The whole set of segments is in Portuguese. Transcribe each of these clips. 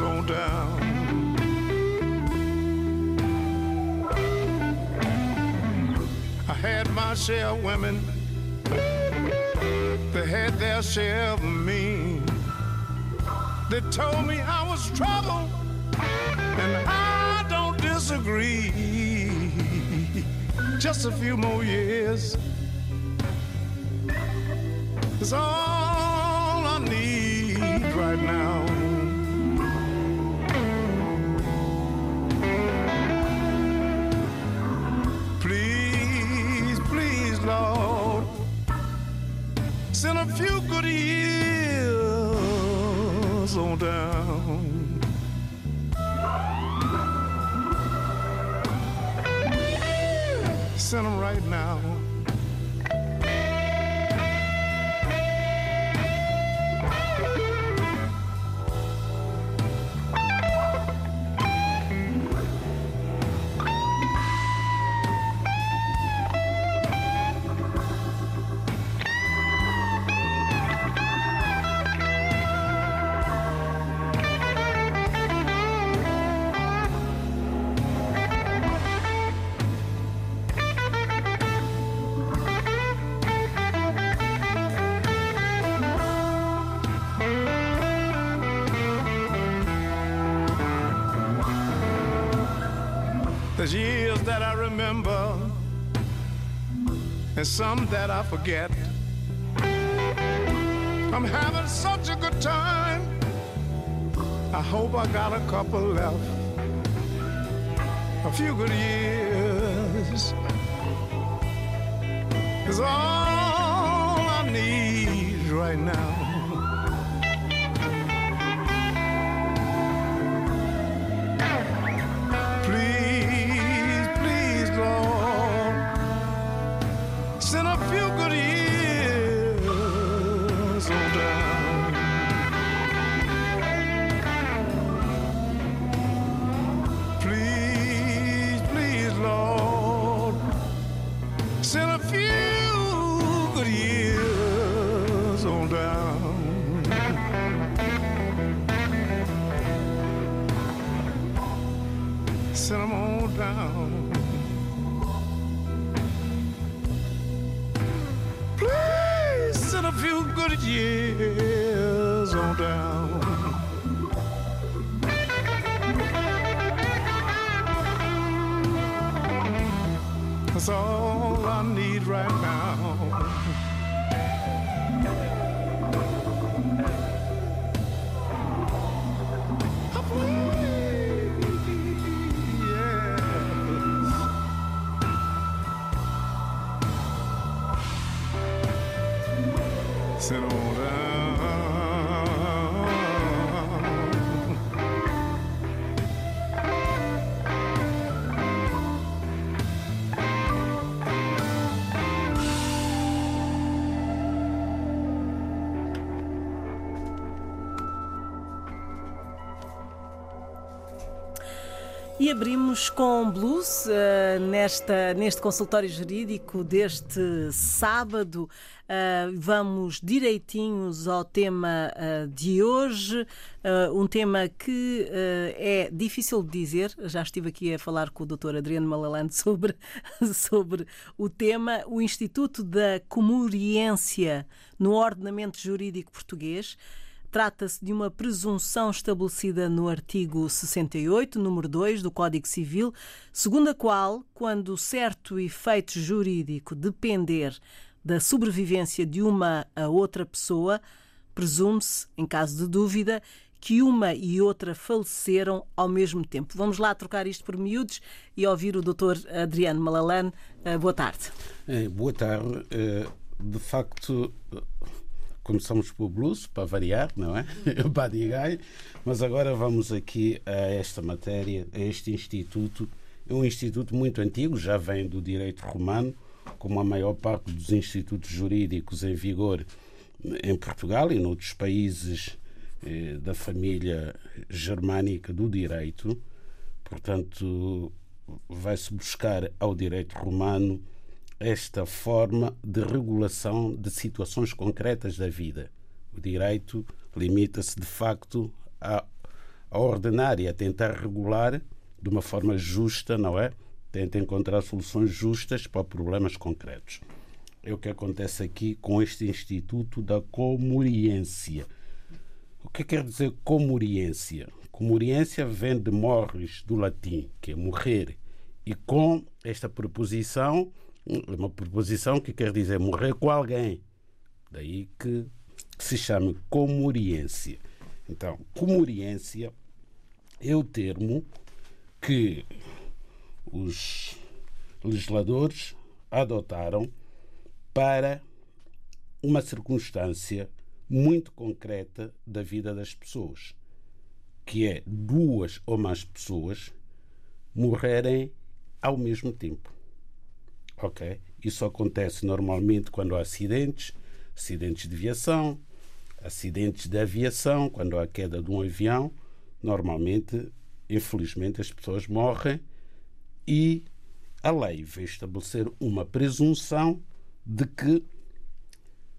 On down. I had my share of women, they had their share of me. They told me I was trouble, and I don't disagree just a few more years is all I need right now. Years on down. Send them right now. There's years that I remember, and some that I forget. I'm having such a good time. I hope I got a couple left. A few good years is all I need right now. That's all I need right now. E abrimos com blues uh, nesta, neste consultório jurídico deste sábado. Uh, vamos direitinhos ao tema uh, de hoje, um tema que é difícil de dizer. Já estive aqui a falar com o Dr. Adriano Malalande sobre, sobre o tema, o Instituto da Comuriência no ordenamento jurídico português. Trata-se de uma presunção estabelecida no artigo 68, número 2 do Código Civil, segundo a qual, quando certo efeito jurídico depender da sobrevivência de uma a outra pessoa, presume-se, em caso de dúvida, que uma e outra faleceram ao mesmo tempo. Vamos lá trocar isto por miúdos e ouvir o Dr. Adriano Malalane. Eh, boa tarde. É, boa tarde. Eh, de facto, começamos pelo blues, para variar, não é? O Buddy Guy. Mas agora vamos aqui a esta matéria, a este instituto. É um instituto muito antigo, já vem do direito romano, como a maior parte dos institutos jurídicos em vigor em Portugal e noutros países eh, da família germânica do direito. Portanto, vai-se buscar ao direito romano esta forma de regulação de situações concretas da vida. O direito limita-se, de facto, a, a ordenar e a tentar regular de uma forma justa, não é? Tenta encontrar soluções justas para problemas concretos. É o que acontece aqui com este Instituto da Comuriência. O que quer dizer comuriência? Comuriência vem de morris, do latim, que é morrer. E com esta preposição é uma proposição que quer dizer morrer com alguém. Daí que se chama comuriência. Então, comuriência é o termo que os legisladores adotaram para uma circunstância muito concreta da vida das pessoas, que é duas ou mais pessoas morrerem ao mesmo tempo. Ok? Isso acontece normalmente quando há acidentes, acidentes de aviação, acidentes de aviação, quando há queda de um avião, normalmente, infelizmente, as pessoas morrem e a lei veio estabelecer uma presunção de que,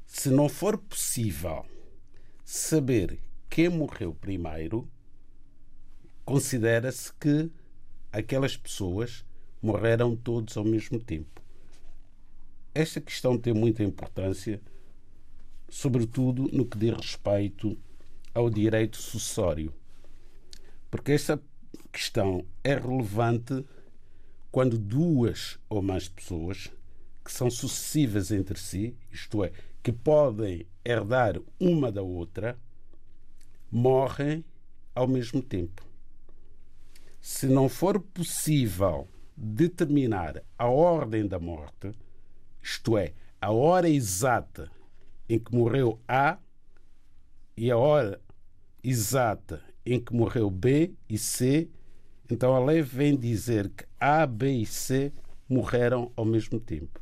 se não for possível saber quem morreu primeiro, considera-se que aquelas pessoas morreram todos ao mesmo tempo. Esta questão tem muita importância, sobretudo no que diz respeito ao direito sucessório, porque esta questão é relevante quando duas ou mais pessoas que são sucessivas entre si, isto é, que podem herdar uma da outra, morrem ao mesmo tempo. Se não for possível determinar a ordem da morte, isto é, a hora exata em que morreu A e a hora exata em que morreu B e C, então a lei vem dizer que A, B e C morreram ao mesmo tempo.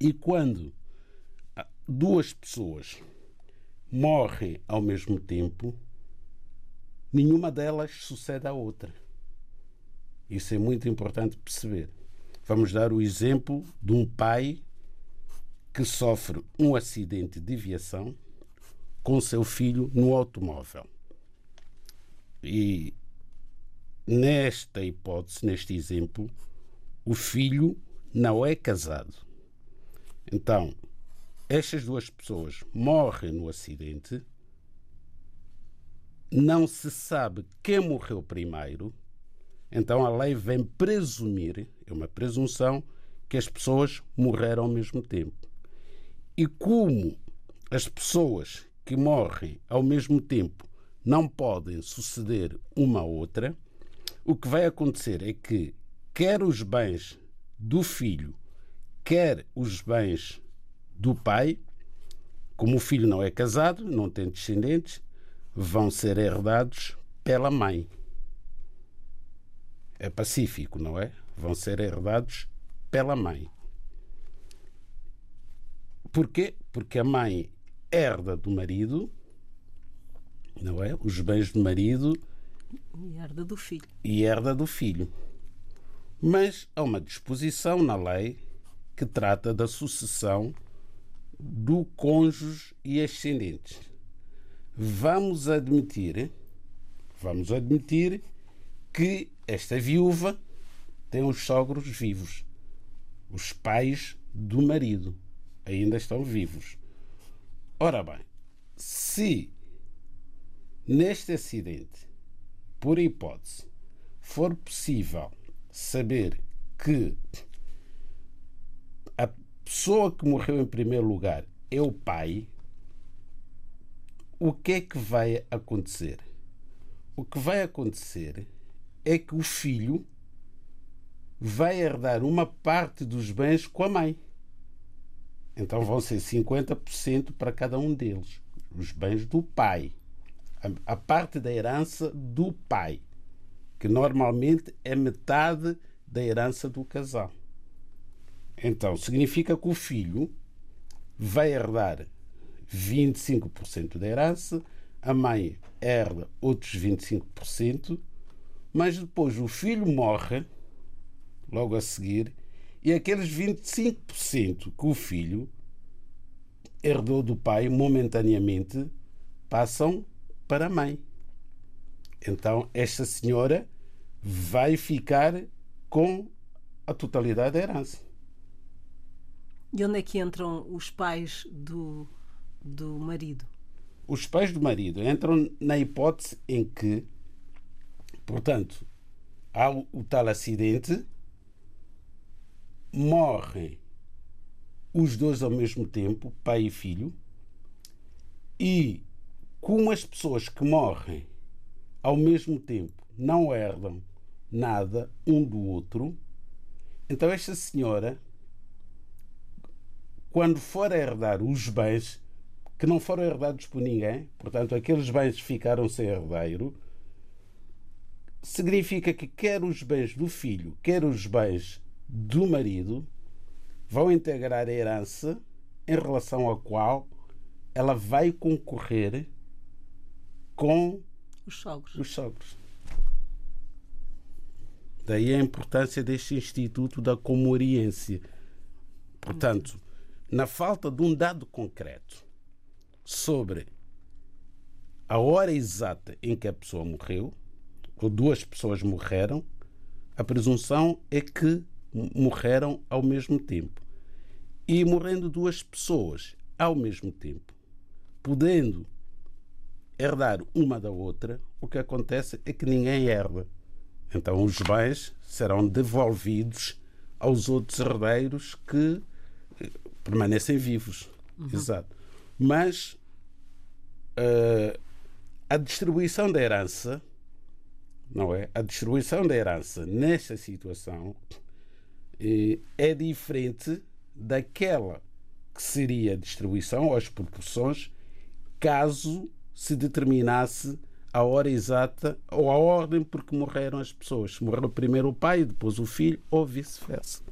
E quando duas pessoas morrem ao mesmo tempo, nenhuma delas sucede à outra. Isso é muito importante perceber. Vamos dar o exemplo de um pai que sofre um acidente de viação com seu filho no automóvel. E nesta hipótese, neste exemplo, o filho não é casado. Então, estas duas pessoas morrem no acidente, não se sabe quem morreu primeiro então a lei vem presumir, é uma presunção, que as pessoas morreram ao mesmo tempo. E como as pessoas que morrem ao mesmo tempo não podem suceder uma a outra, o que vai acontecer é que quer os bens do filho, quer os bens do pai, como o filho não é casado, não tem descendentes, vão ser herdados pela mãe é pacífico, não é? Vão ser herdados pela mãe. Porquê? Porque a mãe herda do marido, não é? Os bens do marido E herda do filho. E herda do filho. Mas há uma disposição na lei que trata da sucessão do cônjuge e ascendentes. Vamos admitir, vamos admitir que esta viúva tem os sogros vivos. Os pais do marido ainda estão vivos. Ora bem, se neste acidente, por hipótese, for possível saber que a pessoa que morreu em primeiro lugar é o pai, o que é que vai acontecer? O que vai acontecer é que o filho vai herdar uma parte dos bens com a mãe. Então vão ser 50% para cada um deles, os bens do pai. A, a parte da herança do pai, que normalmente é metade da herança do casal. Então significa que o filho vai herdar 25% da herança, a mãe herda outros 25%, mas depois o filho morre logo a seguir e aqueles 25% que o filho herdou do pai momentaneamente passam para a mãe. Então esta senhora vai ficar com a totalidade da herança. E onde é que entram os pais do, do marido? Os pais do marido entram na hipótese em que, portanto, há o, tal acidente, morrem os dois ao mesmo tempo, pai e filho, e como as pessoas que morrem ao mesmo tempo não herdam nada um do outro, então esta senhora, quando for a herdar os bens que não foram herdados por ninguém, portanto, aqueles bens ficaram sem herdeiro, significa que quer os bens do filho, quer os bens do marido, vão integrar a herança em relação à qual ela vai concorrer com Os sogros. os sogros. Daí a importância deste Instituto da Comoriência. Portanto, na falta de um dado concreto sobre a hora exata em que a pessoa morreu, ou duas pessoas morreram, a presunção é que morreram ao mesmo tempo. E morrendo duas pessoas ao mesmo tempo, podendo herdar uma da outra, o que acontece é que ninguém herda. Então os bens serão devolvidos aos outros herdeiros que eh, permanecem vivos. Exato. Mas eh, a distribuição da herança, não é? A distribuição da herança nesta situação eh, é diferente daquela que seria a distribuição ou as proporções caso se determinasse a hora exata ou a ordem por que morreram as pessoas. Morreu primeiro o pai, depois o filho, ou vice-versa.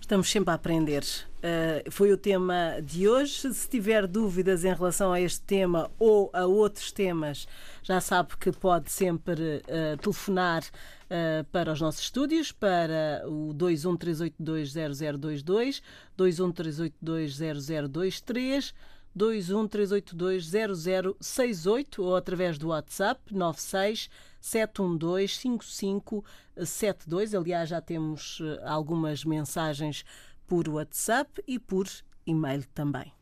Estamos sempre a aprender. Uh, foi o tema de hoje. Se tiver dúvidas em relação a este tema ou a outros temas, já sabe que pode sempre uh, telefonar uh, para os nossos estúdios, para o 213820022, 213820023, 213820068 ou através do WhatsApp 96 712 5572. Aliás, já temos eh, algumas mensagens por WhatsApp e por e-mail também.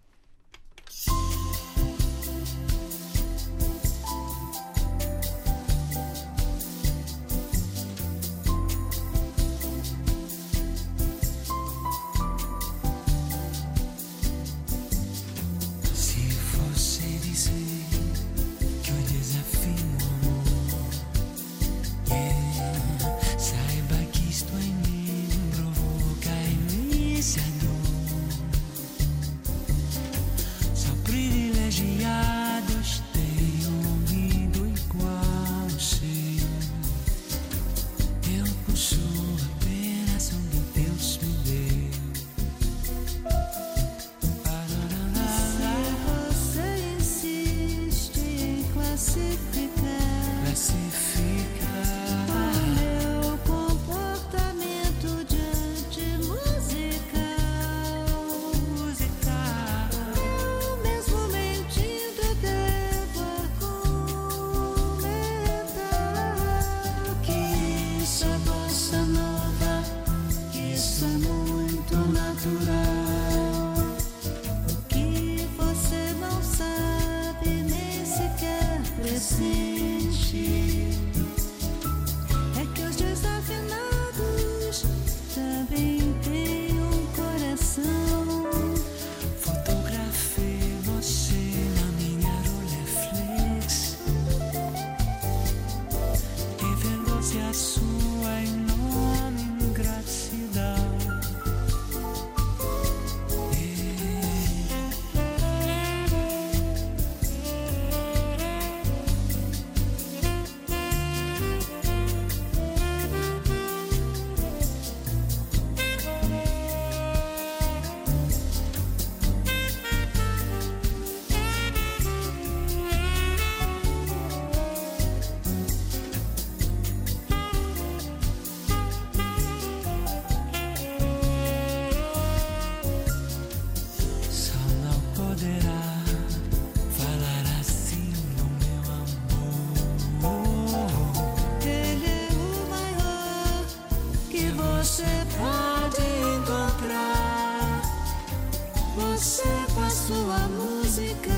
Você com a sua música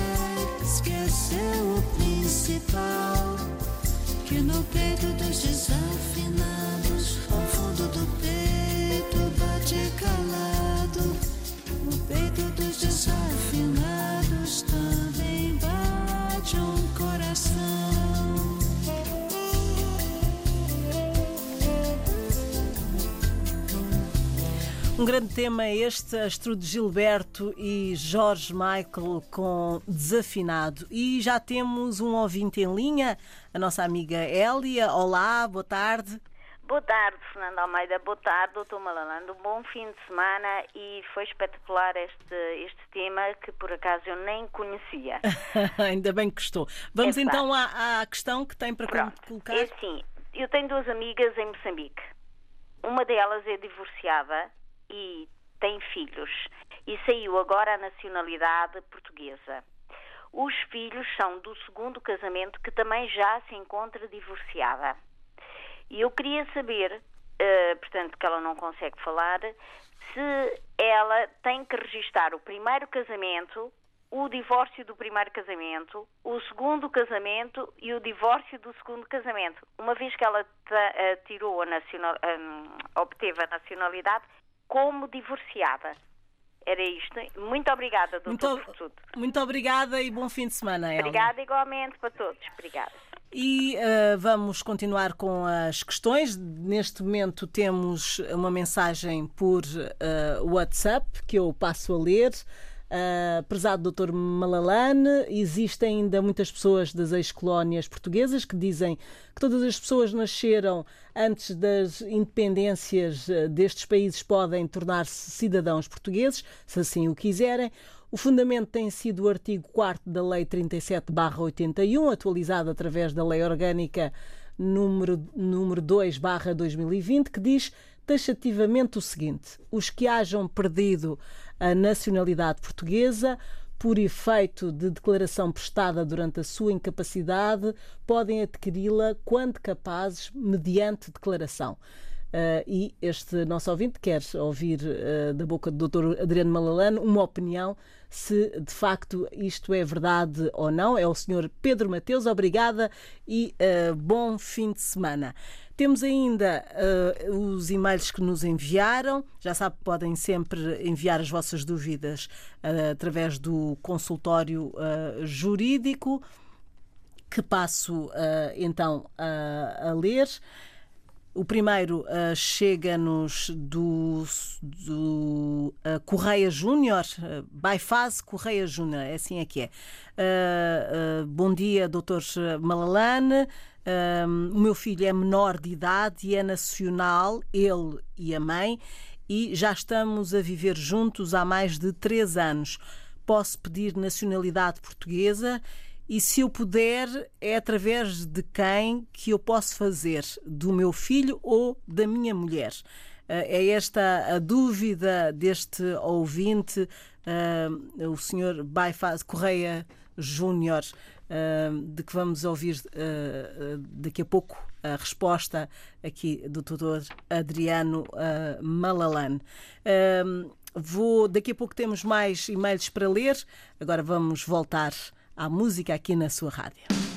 esqueceu o principal. Que no peito dos desafinados, ao fundo do peito bate calado. No peito dos desafinados também bate um coração. Um grande tema é este, Astrude Gilberto e Jorge Michael com Desafinado. E já temos um ouvinte em linha, a nossa amiga Hélia. Olá, boa tarde. Boa tarde, Fernando Almeida. Boa tarde, doutor Malalando. Um bom fim de semana e foi espetacular este, este tema que por acaso eu nem conhecia. Ainda bem que gostou. Vamos É então à, à questão que tem para Pronto. colocar. É assim, eu tenho duas amigas em Moçambique. Uma delas é divorciada e tem filhos. E saiu agora a nacionalidade portuguesa. Os filhos são do segundo casamento que também já se encontra divorciada. E eu queria saber, eh, portanto, que ela não consegue falar, se ela tem que registar o primeiro casamento, o divórcio do primeiro casamento, o segundo casamento e o divórcio do segundo casamento. Uma vez que ela eh, tirou a nacional, hum, obteve a nacionalidade como divorciada. Era isto. Muito obrigada, doutor, Muito, por tudo. muito obrigada e bom fim de semana. Obrigada igualmente para todos. Obrigada. E eh, vamos continuar com as questões. Neste momento temos uma mensagem por eh, WhatsApp que eu passo a ler. Uh, prezado Dr. Malalane, existem ainda muitas pessoas das ex-colónias portuguesas que dizem que todas as pessoas nasceram antes das independências eh, destes países podem tornar-se cidadãos portugueses, se assim o quiserem. O fundamento tem sido o artigo 4 da Lei 37-81, atualizado através da Lei Orgânica número, número 2-2020, que diz taxativamente o seguinte: os que hajam perdido a nacionalidade portuguesa por efeito de declaração prestada durante a sua incapacidade, podem adquiri-la quando capazes, mediante declaração. Uh, e este nosso ouvinte quer ouvir uh, da boca do Dr. Adriano Malalano uma opinião se de facto isto é verdade ou não. É o Sr. Pedro Mateus, obrigada e uh, bom fim de semana. Temos ainda os e-mails que nos enviaram. Já sabe, podem sempre enviar as vossas dúvidas através do consultório jurídico, que passo então a ler. O primeiro uh, chega-nos do, do uh, Correia Júnior, uh, Byfase Correia Júnior, é assim é que é. bom dia, doutor Malalane. o meu filho é menor de idade e é nacional, ele e a mãe, e já estamos a viver juntos há mais de três anos. Posso pedir nacionalidade portuguesa e se eu puder, é através de quem que eu posso fazer? Do meu filho ou da minha mulher? É esta a dúvida deste ouvinte, uh, o senhor Byfaz Correia Júnior, uh, de que vamos ouvir uh, daqui a pouco a resposta aqui do doutor Adriano Malalan. Vou, daqui a pouco temos mais e-mails para ler, agora vamos voltar à música aqui na sua rádio.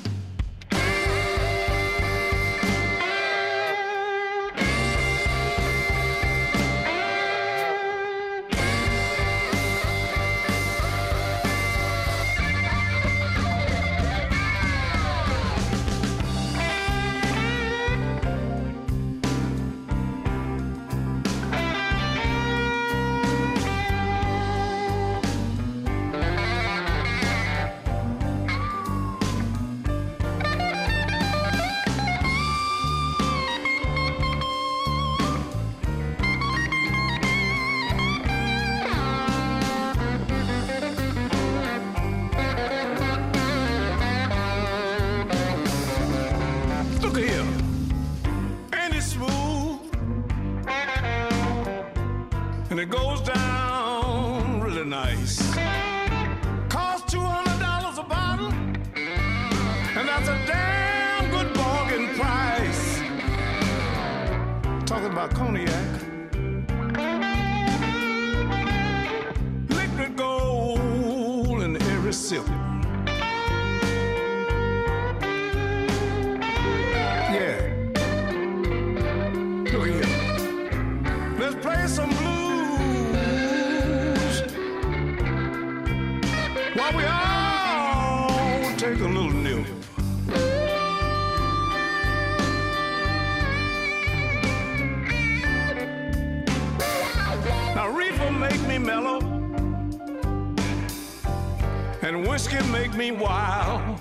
And whiskey make me wild.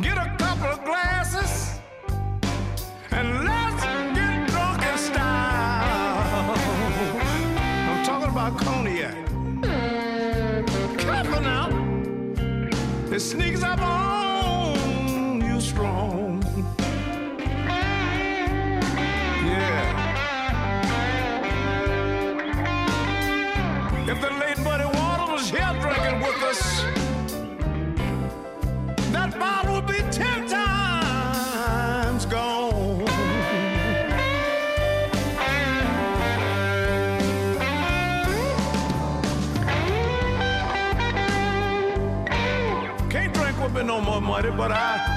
Get a couple of glasses, and let's get drunk in style. I'm talking about cognac. Careful now, it sneaks up on you strong. But I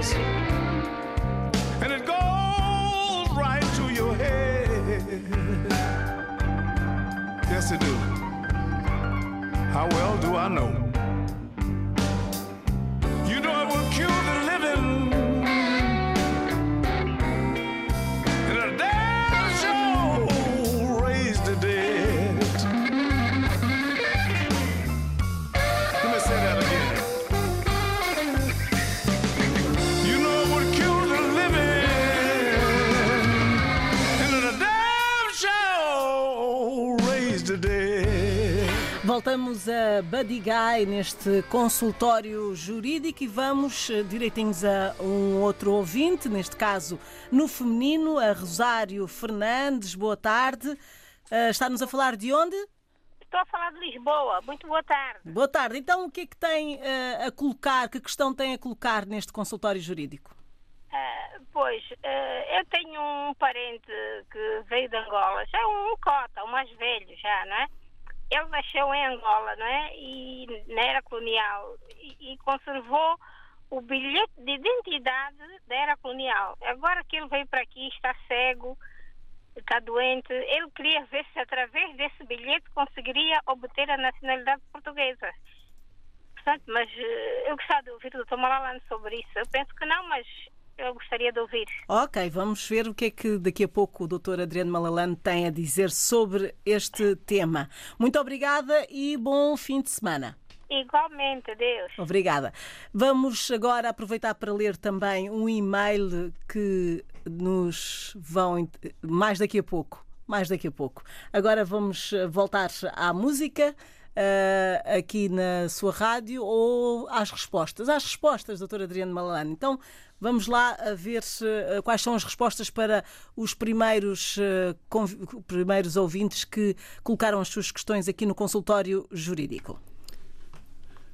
that is, and it goes right to your head. Yes, it do. How well do I know? A Buddy Guy neste consultório jurídico e vamos eh, direitinhos a um outro ouvinte, neste caso no feminino, a Rosário Fernandes. Boa tarde. Eh, Está-nos a falar de onde? Estou a falar de Lisboa. Muito boa tarde. Boa tarde. Então, o que é que tem eh, a colocar, que questão tem a colocar neste consultório jurídico? Ah, pois, ah, eu tenho um parente que veio de Angola, já um cota, um mais velho já, não é? Ele nasceu em Angola, não é? E na era colonial e, e conservou o bilhete de identidade da era colonial. Agora que ele veio para aqui, está cego, está doente, ele queria ver se através desse bilhete conseguiria obter a nacionalidade portuguesa. Portanto, mas eh, eu gostava de ouvir o Dr. Malalane sobre isso. Eu penso que não, mas eu gostaria de ouvir. Ok, vamos ver o que é que daqui a pouco o Dr. Adriano Malalane tem a dizer sobre este tema. Muito obrigada e bom fim de semana. Igualmente, Deus. Obrigada. Vamos agora aproveitar para ler também um e-mail que nos vão mais daqui a pouco. Mais daqui a pouco. Agora vamos eh, voltar à música. eh, aqui na sua rádio ou às respostas? Às respostas, doutora Adriano Malalane. Então vamos lá a ver eh, quais são as respostas para os primeiros, eh, primeiros ouvintes que colocaram as suas questões aqui no consultório jurídico.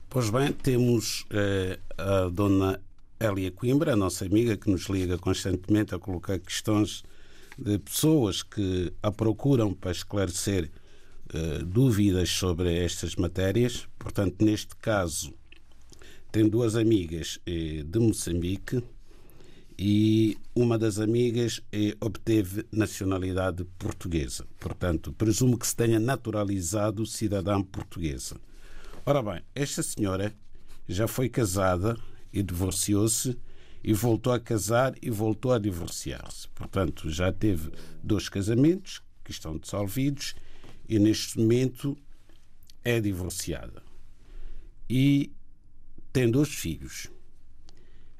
Pois bem, temos eh, a dona Elia Coimbra, a nossa amiga, que nos liga constantemente a colocar questões de pessoas que a procuram para esclarecer eh, dúvidas sobre estas matérias. Portanto, neste caso, tem duas amigas eh, de Moçambique e uma das amigas eh, obteve nacionalidade portuguesa. Portanto, presumo que se tenha naturalizado cidadã portuguesa. Ora bem, esta senhora já foi casada e divorciou-se e voltou a casar e voltou a divorciar-se. Portanto, já teve dois casamentos que estão dissolvidos e neste momento é divorciada. E tem dois filhos.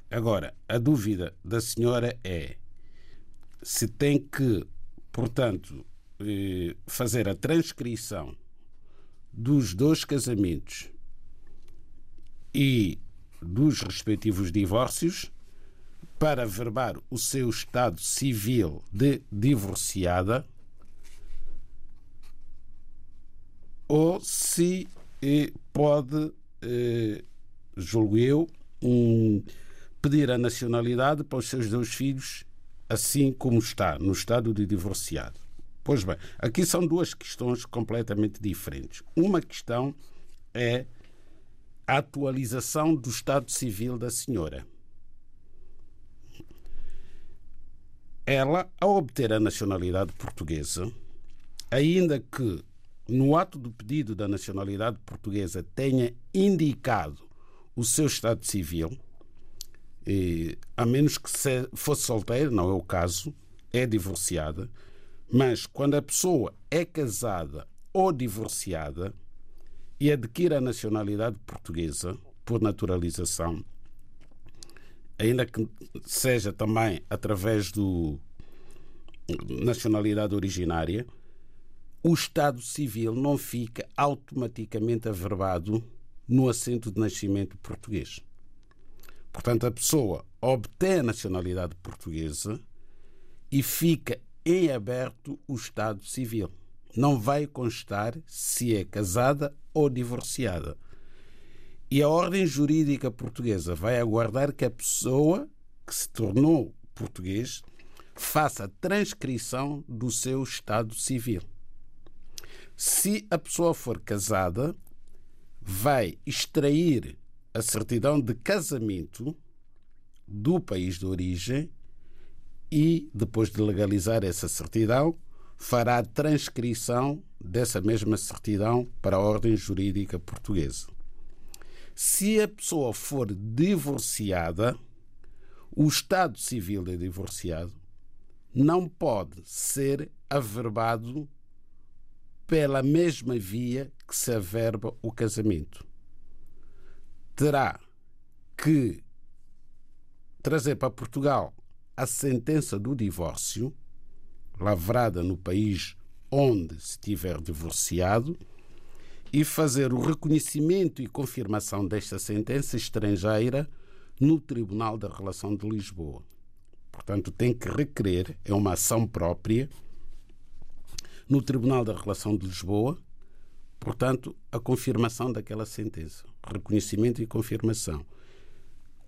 Agora, a dúvida da senhora é se tem que, portanto, eh, fazer a transcrição dos dois casamentos e dos respectivos divórcios para verbar o seu estado civil de divorciada ou se eh, pode, eh, julgo eu, um, pedir a nacionalidade para os seus dois filhos, assim como está, no estado de divorciado. Pois bem, aqui são duas questões completamente diferentes. Uma questão é a atualização do estado civil da senhora. Ela, ao obter a nacionalidade portuguesa, ainda que no ato do pedido da nacionalidade portuguesa tenha indicado o seu estado civil, e, a menos que se- fosse solteira, não é o caso, é divorciada, mas quando a pessoa é casada ou divorciada e adquire a nacionalidade portuguesa por naturalização, ainda que seja também através do nacionalidade originária, o Estado Civil não fica automaticamente averbado no assento de nascimento português. Portanto, a pessoa obtém a nacionalidade portuguesa e fica em aberto o Estado Civil. Não vai constar se é casada ou divorciada. E a ordem jurídica portuguesa vai aguardar que a pessoa que se tornou português faça a transcrição do seu Estado Civil. Se a pessoa for casada, vai extrair a certidão de casamento do país de origem e, depois de legalizar essa certidão, fará a transcrição dessa mesma certidão para a ordem jurídica portuguesa. Se a pessoa for divorciada, o Estado Civil de divorciado não pode ser averbado pela mesma via que se averba o casamento. Terá que trazer para Portugal a sentença do divórcio, lavrada no país onde se tiver divorciado, e fazer o reconhecimento e confirmação desta sentença estrangeira no Tribunal da Relação de Lisboa. Portanto, tem que requerer, é uma ação própria, no Tribunal da Relação de Lisboa, portanto, a confirmação daquela sentença, reconhecimento e confirmação.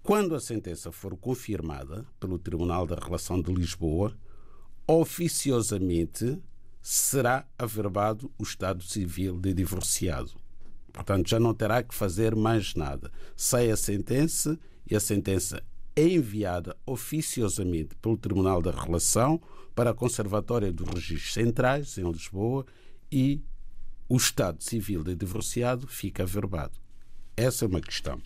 Quando a sentença for confirmada pelo Tribunal da Relação de Lisboa, oficiosamente será averbado o estado civil de divorciado. Portanto, já não terá que fazer mais nada. Sai a sentença e a sentença é enviada oficiosamente pelo Tribunal da Relação para a Conservatória dos Registros Centrais, em Lisboa, e o estado civil de divorciado fica averbado. Essa é uma questão.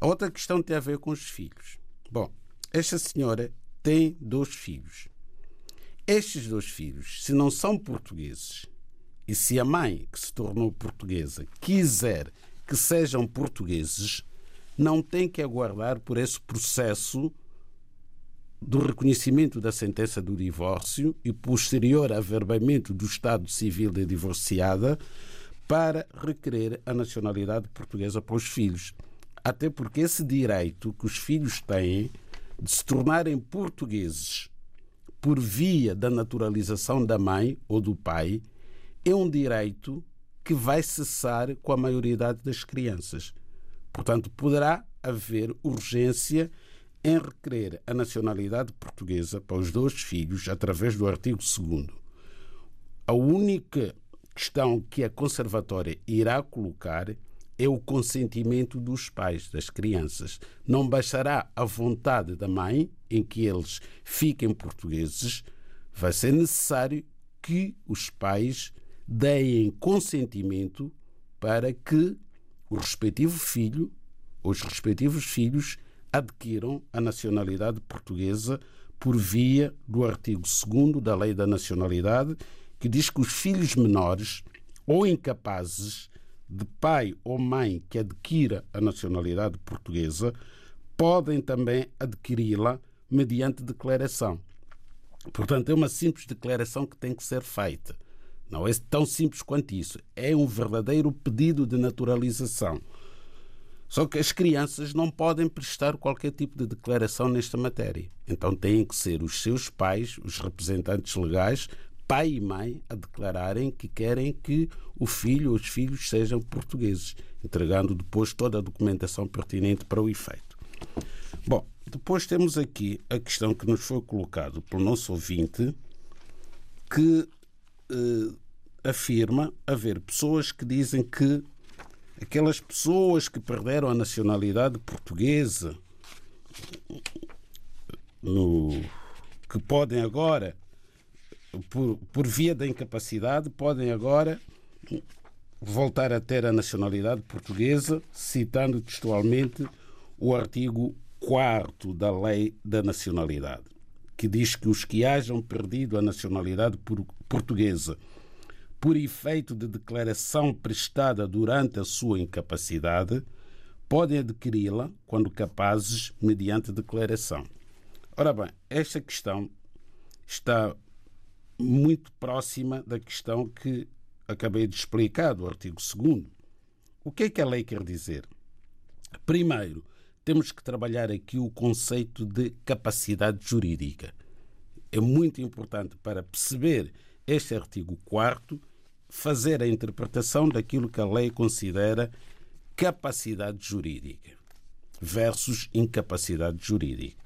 A outra questão tem a ver com os filhos. Bom, esta senhora tem dois filhos. Estes dois filhos, se não são portugueses e se a mãe, que se tornou portuguesa, quiser que sejam portugueses não têm que aguardar por esse processo do reconhecimento da sentença do divórcio e posterior averbamento do estado civil da divorciada para requerer a nacionalidade portuguesa para os filhos. Até porque esse direito que os filhos têm de se tornarem portugueses por via da naturalização da mãe ou do pai é um direito que vai cessar com a maioridade das crianças. Portanto, poderá haver urgência em requerer a nacionalidade portuguesa para os dois filhos através do artigo 2 A única questão que a conservatória irá colocar é o consentimento dos pais das crianças. Não bastará a vontade da mãe em que eles fiquem portugueses, vai ser necessário que os pais deem consentimento para que o respectivo filho, os respectivos filhos, adquiram a nacionalidade portuguesa por via do artigo 2 da Lei da Nacionalidade, que diz que os filhos menores ou incapazes de pai ou mãe que adquira a nacionalidade portuguesa podem também adquiri-la mediante declaração. Portanto, é uma simples declaração que tem que ser feita. Não é tão simples quanto isso. É um verdadeiro pedido de naturalização. Só que as crianças não podem prestar qualquer tipo de declaração nesta matéria. Então têm que ser os seus pais, os representantes legais, pai e mãe, a declararem que querem que o filho ou os filhos sejam portugueses, entregando depois toda a documentação pertinente para o efeito. Bom, depois temos aqui a questão que nos foi colocada pelo nosso ouvinte, que eh, afirma haver pessoas que dizem que aquelas pessoas que perderam a nacionalidade portuguesa no, que podem agora, por, por via da incapacidade, podem agora voltar a ter a nacionalidade portuguesa, citando textualmente o artigo 4 da Lei da Nacionalidade, que diz que os que hajam perdido a nacionalidade portuguesa por efeito de declaração prestada durante a sua incapacidade, podem adquiri-la, quando capazes, mediante declaração. Ora bem, esta questão está muito próxima da questão que acabei de explicar do artigo 2. O que é que a lei quer dizer? Primeiro, temos que trabalhar aqui o conceito de capacidade jurídica. É muito importante para perceber este artigo 4 fazer a interpretação daquilo que a lei considera capacidade jurídica versus incapacidade jurídica.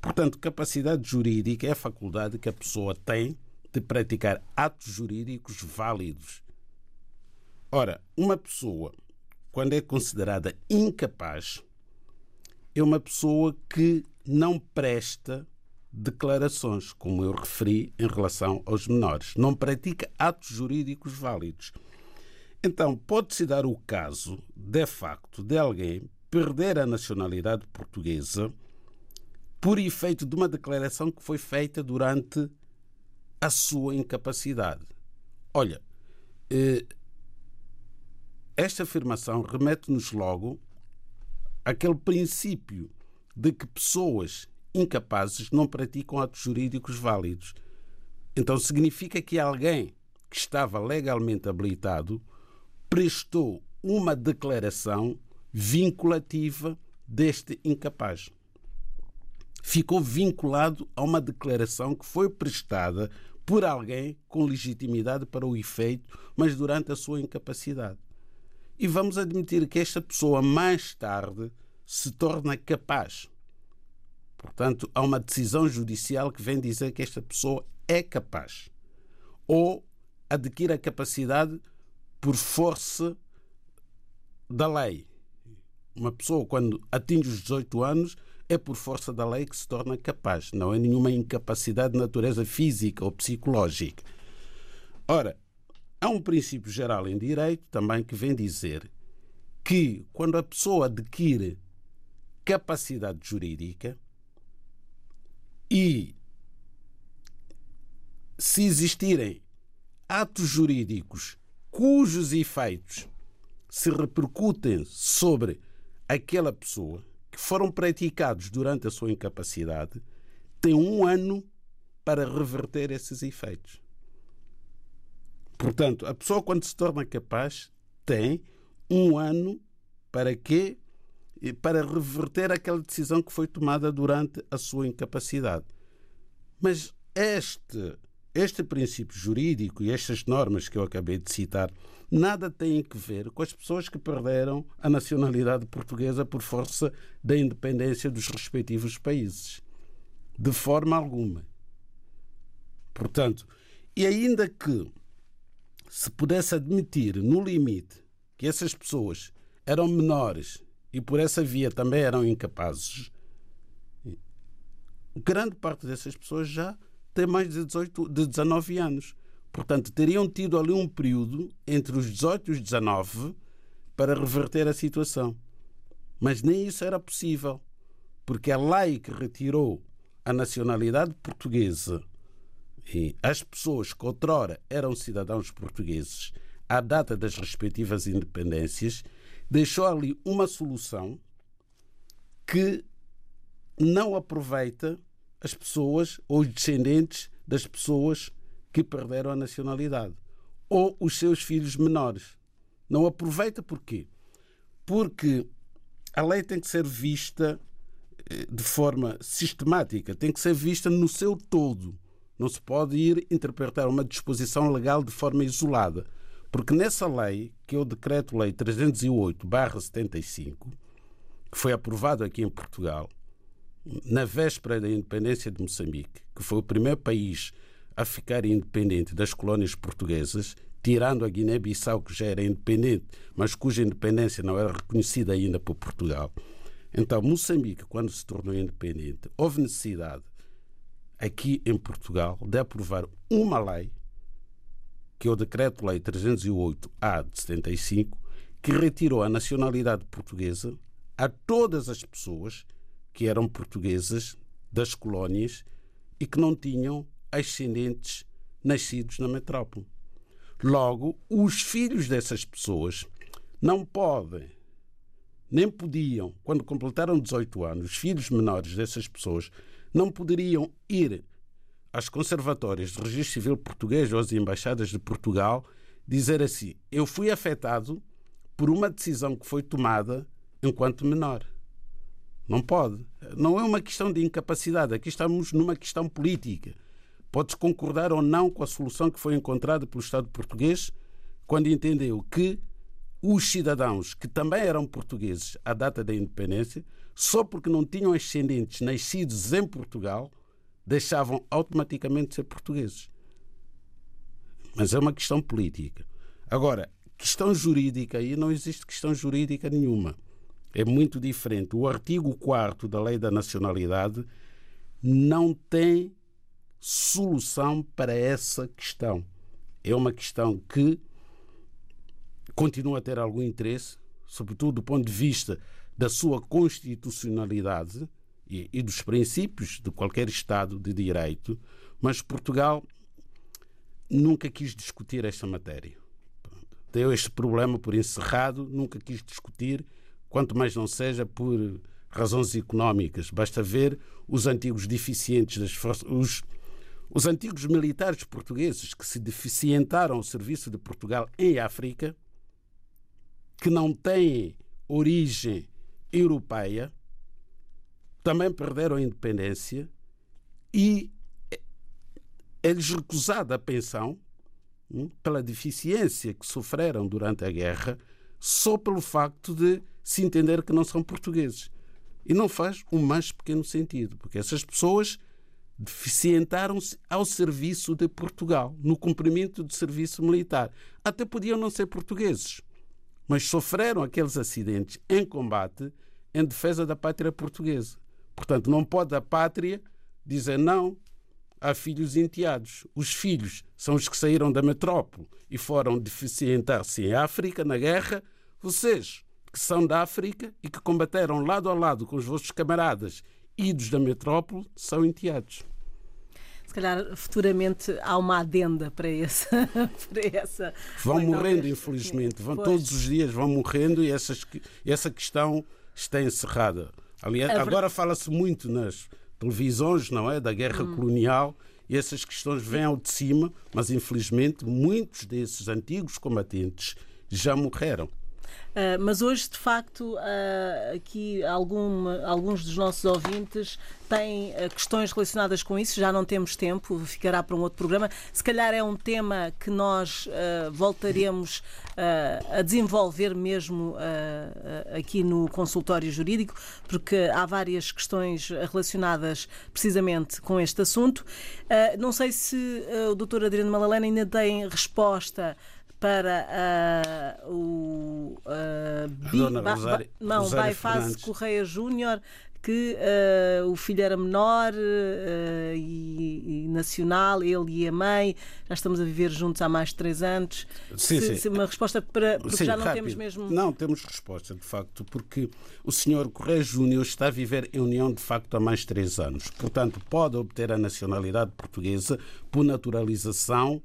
Portanto, capacidade jurídica é a faculdade que a pessoa tem de praticar atos jurídicos válidos. Ora, uma pessoa, quando é considerada incapaz, é uma pessoa que não presta declarações, como eu referi em relação aos menores. Não pratica atos jurídicos válidos. Então, pode-se dar o caso, de facto, de alguém perder a nacionalidade portuguesa por efeito de uma declaração que foi feita durante a sua incapacidade. Olha, eh, esta afirmação remete-nos logo àquele princípio de que pessoas incapazes não praticam atos jurídicos válidos. Então significa que alguém que estava legalmente habilitado prestou uma declaração vinculativa deste incapaz. Ficou vinculado a uma declaração que foi prestada por alguém com legitimidade para o efeito, mas durante a sua incapacidade. E vamos admitir que esta pessoa mais tarde se torna capaz Portanto, há uma decisão judicial que vem dizer que esta pessoa é capaz ou adquire a capacidade por força da lei. Uma pessoa, quando atinge os 18 anos, é por força da lei que se torna capaz, não é nenhuma incapacidade de natureza física ou psicológica. Ora, há um princípio geral em direito também que vem dizer que quando a pessoa adquire capacidade jurídica, e se existirem atos jurídicos cujos efeitos se repercutem sobre aquela pessoa, que foram praticados durante a sua incapacidade, tem um ano para reverter esses efeitos. Portanto, a pessoa, quando se torna capaz, tem um ano para quê? Para reverter aquela decisão que foi tomada durante a sua incapacidade. Mas este, este princípio jurídico e estas normas que eu acabei de citar nada têm que ver com as pessoas que perderam a nacionalidade portuguesa por força da independência dos respectivos países. De forma alguma. Portanto, e ainda que se pudesse admitir, no limite, que essas pessoas eram menores e por essa via também eram incapazes, grande parte dessas pessoas já tem mais de, 18, de 19 anos. Portanto, teriam tido ali um período entre os 18 e os 19 para reverter a situação. Mas nem isso era possível, porque a lei que retirou a nacionalidade portuguesa e as pessoas que outrora eram cidadãos portugueses à data das respectivas independências deixou ali uma solução que não aproveita as pessoas ou os descendentes das pessoas que perderam a nacionalidade ou os seus filhos menores. Não aproveita porquê? Porque a lei tem que ser vista eh, de forma sistemática, tem que ser vista no seu todo. Não se pode ir interpretar uma disposição legal de forma isolada. Porque nessa lei, que é o Decreto-Lei 308-75, que foi aprovado aqui em Portugal, na véspera da independência de Moçambique, que foi o primeiro país a ficar independente das colónias portuguesas, tirando a Guiné-Bissau, que já era independente, mas cuja independência não era reconhecida ainda por Portugal. Então, Moçambique, quando se tornou independente, houve necessidade, aqui em Portugal, de aprovar uma lei, que é o Decreto-Lei 308-A de 75, que retirou a nacionalidade portuguesa a todas as pessoas que eram portuguesas das colónias e que não tinham ascendentes nascidos na metrópole. Logo, os filhos dessas pessoas não podem, nem podiam, quando completaram 18 anos, os filhos menores dessas pessoas não poderiam ir às conservatórias de registro civil português ou às embaixadas de Portugal dizer assim: eu fui afetado por uma decisão que foi tomada enquanto menor. Não pode. Não é uma questão de incapacidade. Aqui estamos numa questão política. Podes concordar ou não com a solução que foi encontrada pelo Estado português quando entendeu que os cidadãos que também eram portugueses à data da independência, só porque não tinham ascendentes nascidos em Portugal, deixavam automaticamente de ser portugueses. Mas é uma questão política. Agora, questão jurídica, aí não existe questão jurídica nenhuma é muito diferente. O artigo 4 da Lei da Nacionalidade não tem solução para essa questão. É uma questão que continua a ter algum interesse, sobretudo do ponto de vista da sua constitucionalidade e, e dos princípios de qualquer Estado de direito, mas Portugal nunca quis discutir esta matéria. Deu este problema por encerrado, nunca quis discutir quanto mais não seja por razões económicas. Basta ver os antigos deficientes das forças, os, os antigos militares portugueses que se deficientaram ao serviço de Portugal em África, que não têm origem europeia, também perderam a independência e é-lhes recusada a pensão hum, pela deficiência que sofreram durante a guerra, só pelo facto de se entender que não são portugueses. E não faz o mais pequeno sentido, porque essas pessoas deficientaram-se ao serviço de Portugal, no cumprimento do serviço militar. Até podiam não ser portugueses, mas sofreram aqueles acidentes em combate em defesa da pátria portuguesa. Portanto, não pode a pátria dizer não a filhos enteados. Os filhos são os que saíram da metrópole e foram deficientar-se em África, na guerra. Vocês que são da África e que combateram lado a lado com os vossos camaradas idos da metrópole são enteados. Se calhar futuramente há uma adenda para essa. para essa Vão Bem, morrendo, infelizmente. Vão, Pois. todos os dias vão morrendo e essas, essa questão está encerrada. Aliás, É agora fala-se muito nas televisões, não é? Da guerra Hum. colonial e essas questões vêm ao de cima, mas infelizmente muitos desses antigos combatentes já morreram. Uh, mas hoje, de facto, uh, aqui alguma- alguns dos nossos ouvintes têm uh, questões relacionadas com isso. Já não temos tempo, ficará para um outro programa. Se calhar é um tema que nós voltaremos a desenvolver mesmo aqui no consultório jurídico, porque há várias questões relacionadas precisamente com este assunto. Não sei se o Dr. Adriano Malalena ainda tem resposta para ah, o ah, Bi- dona Ba- Rosário- Ba- não, Rosário Fernandes. Correia Júnior que ah, o filho era menor ah, e, e nacional, ele e a mãe, já estamos a viver juntos há mais de três anos. Sim, se, sim. se uma resposta para. Porque Sim, já não rápido. temos mesmo. Não, temos resposta, de facto, porque o senhor Correia Júnior está a viver em união de facto há mais de três anos. Portanto, pode obter a nacionalidade portuguesa por naturalização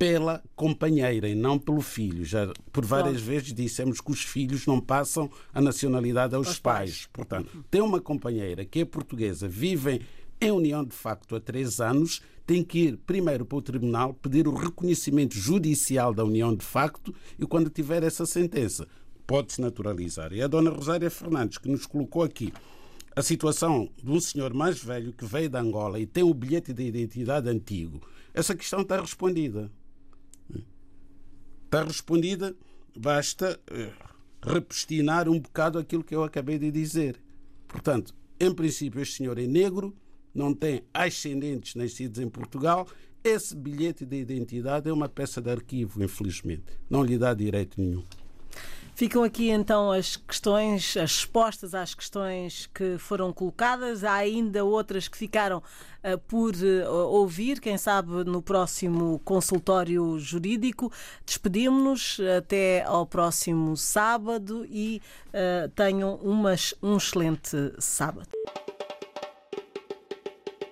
pela companheira e não pelo filho. Já por várias Claro. vezes dissemos que os filhos não passam a nacionalidade aos, Aos pais. pais. Portanto, tem uma companheira que é portuguesa, vivem em união de facto há três anos, tem que ir primeiro para o tribunal pedir o reconhecimento judicial da união de facto e quando tiver essa sentença pode-se naturalizar. E a dona Rosária Fernandes, que nos colocou aqui a situação de um senhor mais velho que veio de Angola e tem o bilhete de identidade antigo, essa questão está respondida. Está respondida, basta eh, repristinar um bocado aquilo que eu acabei de dizer. Portanto, em princípio, este senhor é negro, não tem ascendentes nascidos em Portugal. Esse bilhete de identidade é uma peça de arquivo, infelizmente. Não lhe dá direito nenhum. Ficam aqui então as questões, as respostas às questões que foram colocadas. Há ainda outras que ficaram ah, por ah, ouvir, quem sabe no próximo consultório jurídico. Despedimos-nos até ao próximo sábado e ah, tenham umas- um excelente sábado.